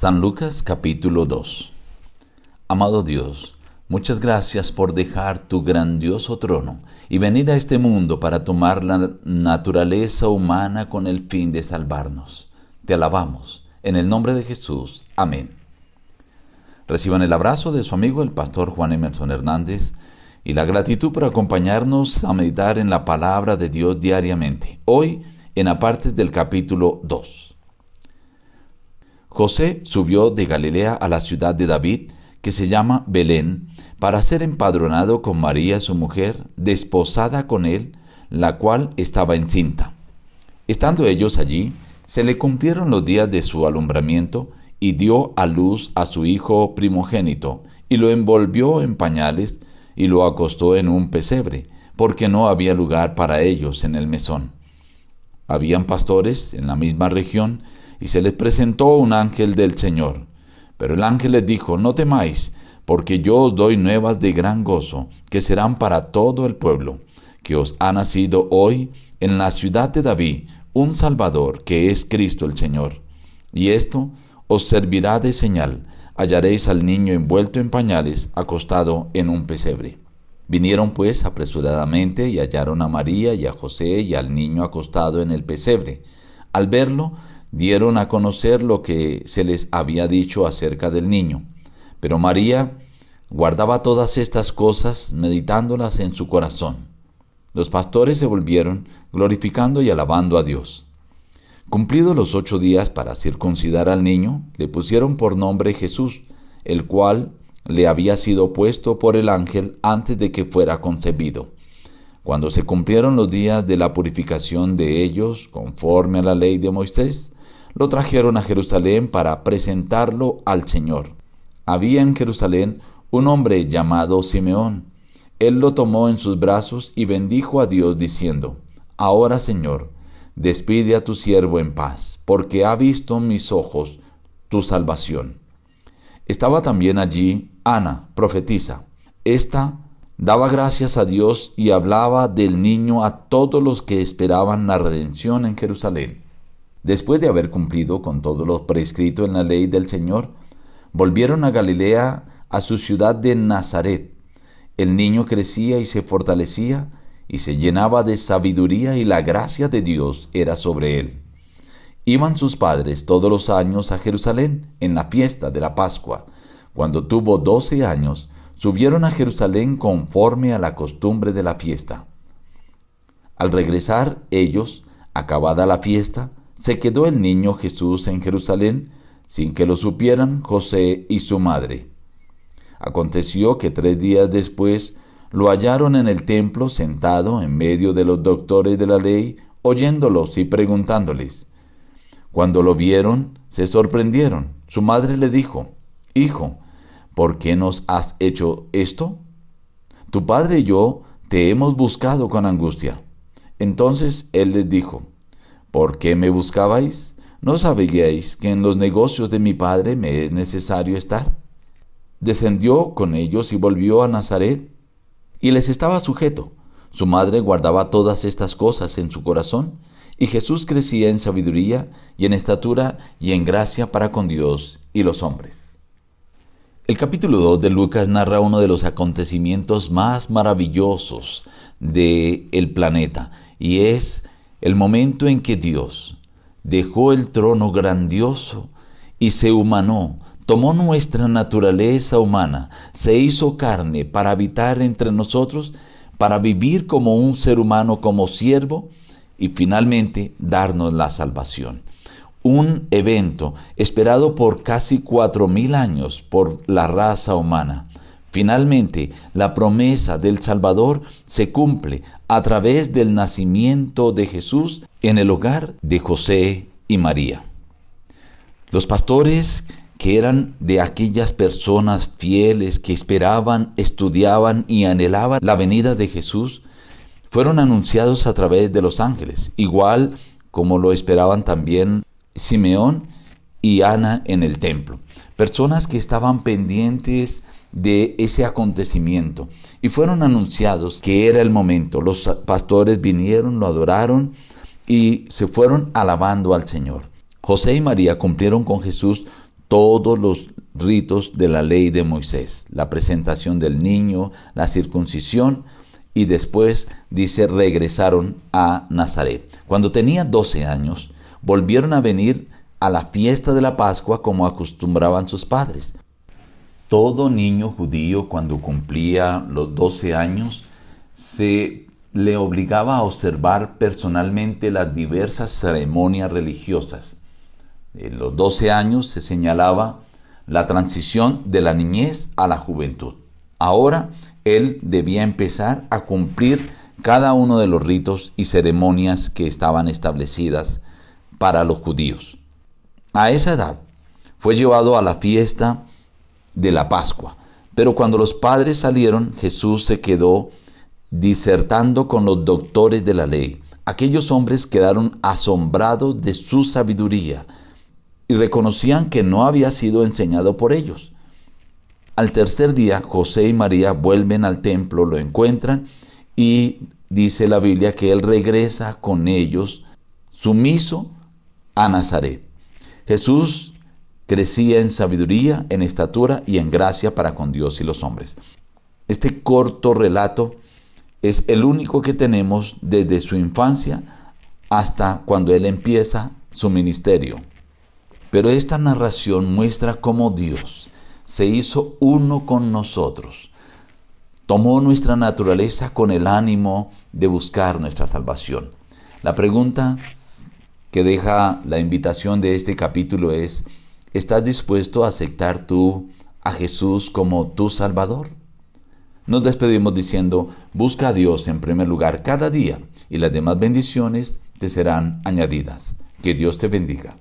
San Lucas capítulo 2 Amado Dios, muchas gracias por dejar tu grandioso trono y venir a este mundo para tomar la naturaleza humana con el fin de salvarnos. Te alabamos. En el nombre de Jesús. Amén. Reciban el abrazo de su amigo el pastor Juan Emerson Hernández y la gratitud por acompañarnos a meditar en la palabra de Dios diariamente. Hoy en aparte del capítulo 2. José subió de Galilea a la ciudad de David, que se llama Belén, para ser empadronado con María su mujer, desposada con él, la cual estaba encinta. Estando ellos allí, se le cumplieron los días de su alumbramiento, y dio a luz a su hijo primogénito, y lo envolvió en pañales, y lo acostó en un pesebre, porque no había lugar para ellos en el mesón. Habían pastores en la misma región, y se les presentó un ángel del Señor. Pero el ángel les dijo, no temáis, porque yo os doy nuevas de gran gozo, que serán para todo el pueblo, que os ha nacido hoy en la ciudad de David un Salvador, que es Cristo el Señor. Y esto os servirá de señal, hallaréis al niño envuelto en pañales, acostado en un pesebre. Vinieron pues apresuradamente y hallaron a María y a José y al niño acostado en el pesebre. Al verlo, dieron a conocer lo que se les había dicho acerca del niño. Pero María guardaba todas estas cosas, meditándolas en su corazón. Los pastores se volvieron, glorificando y alabando a Dios. Cumplidos los ocho días para circuncidar al niño, le pusieron por nombre Jesús, el cual le había sido puesto por el ángel antes de que fuera concebido. Cuando se cumplieron los días de la purificación de ellos, conforme a la ley de Moisés, lo trajeron a Jerusalén para presentarlo al Señor. Había en Jerusalén un hombre llamado Simeón. Él lo tomó en sus brazos y bendijo a Dios diciendo, Ahora Señor, despide a tu siervo en paz, porque ha visto mis ojos tu salvación. Estaba también allí Ana, profetisa. Esta daba gracias a Dios y hablaba del niño a todos los que esperaban la redención en Jerusalén. Después de haber cumplido con todo lo prescrito en la ley del Señor, volvieron a Galilea, a su ciudad de Nazaret. El niño crecía y se fortalecía y se llenaba de sabiduría y la gracia de Dios era sobre él. Iban sus padres todos los años a Jerusalén en la fiesta de la Pascua. Cuando tuvo doce años, subieron a Jerusalén conforme a la costumbre de la fiesta. Al regresar ellos, acabada la fiesta, se quedó el niño Jesús en Jerusalén sin que lo supieran José y su madre. Aconteció que tres días después lo hallaron en el templo sentado en medio de los doctores de la ley, oyéndolos y preguntándoles. Cuando lo vieron, se sorprendieron. Su madre le dijo, Hijo, ¿por qué nos has hecho esto? Tu padre y yo te hemos buscado con angustia. Entonces él les dijo, ¿Por qué me buscabais? ¿No sabíais que en los negocios de mi padre me es necesario estar? Descendió con ellos y volvió a Nazaret, y les estaba sujeto. Su madre guardaba todas estas cosas en su corazón, y Jesús crecía en sabiduría y en estatura y en gracia para con Dios y los hombres. El capítulo 2 de Lucas narra uno de los acontecimientos más maravillosos del el planeta, y es el momento en que Dios dejó el trono grandioso y se humanó, tomó nuestra naturaleza humana, se hizo carne para habitar entre nosotros, para vivir como un ser humano, como siervo, y finalmente darnos la salvación. Un evento esperado por casi cuatro mil años por la raza humana Finalmente, la promesa del Salvador se cumple a través del nacimiento de Jesús en el hogar de José y María. Los pastores que eran de aquellas personas fieles que esperaban, estudiaban y anhelaban la venida de Jesús, fueron anunciados a través de los ángeles, igual como lo esperaban también Simeón y Ana en el templo. Personas que estaban pendientes de ese acontecimiento. Y fueron anunciados que era el momento. Los pastores vinieron, lo adoraron y se fueron alabando al Señor. José y María cumplieron con Jesús todos los ritos de la ley de Moisés, la presentación del niño, la circuncisión y después dice regresaron a Nazaret. Cuando tenía 12 años, volvieron a venir a la fiesta de la Pascua como acostumbraban sus padres. Todo niño judío cuando cumplía los 12 años se le obligaba a observar personalmente las diversas ceremonias religiosas. En los 12 años se señalaba la transición de la niñez a la juventud. Ahora él debía empezar a cumplir cada uno de los ritos y ceremonias que estaban establecidas para los judíos. A esa edad fue llevado a la fiesta de la Pascua, pero cuando los padres salieron, Jesús se quedó disertando con los doctores de la ley. Aquellos hombres quedaron asombrados de su sabiduría y reconocían que no había sido enseñado por ellos. Al tercer día, José y María vuelven al templo, lo encuentran y dice la Biblia que él regresa con ellos sumiso a Nazaret. Jesús crecía en sabiduría, en estatura y en gracia para con Dios y los hombres. Este corto relato es el único que tenemos desde su infancia hasta cuando él empieza su ministerio. Pero esta narración muestra cómo Dios se hizo uno con nosotros. Tomó nuestra naturaleza con el ánimo de buscar nuestra salvación. La pregunta que deja la invitación de este capítulo es, ¿estás dispuesto a aceptar tú a Jesús como tu Salvador? Nos despedimos diciendo, busca a Dios en primer lugar cada día y las demás bendiciones te serán añadidas. Que Dios te bendiga.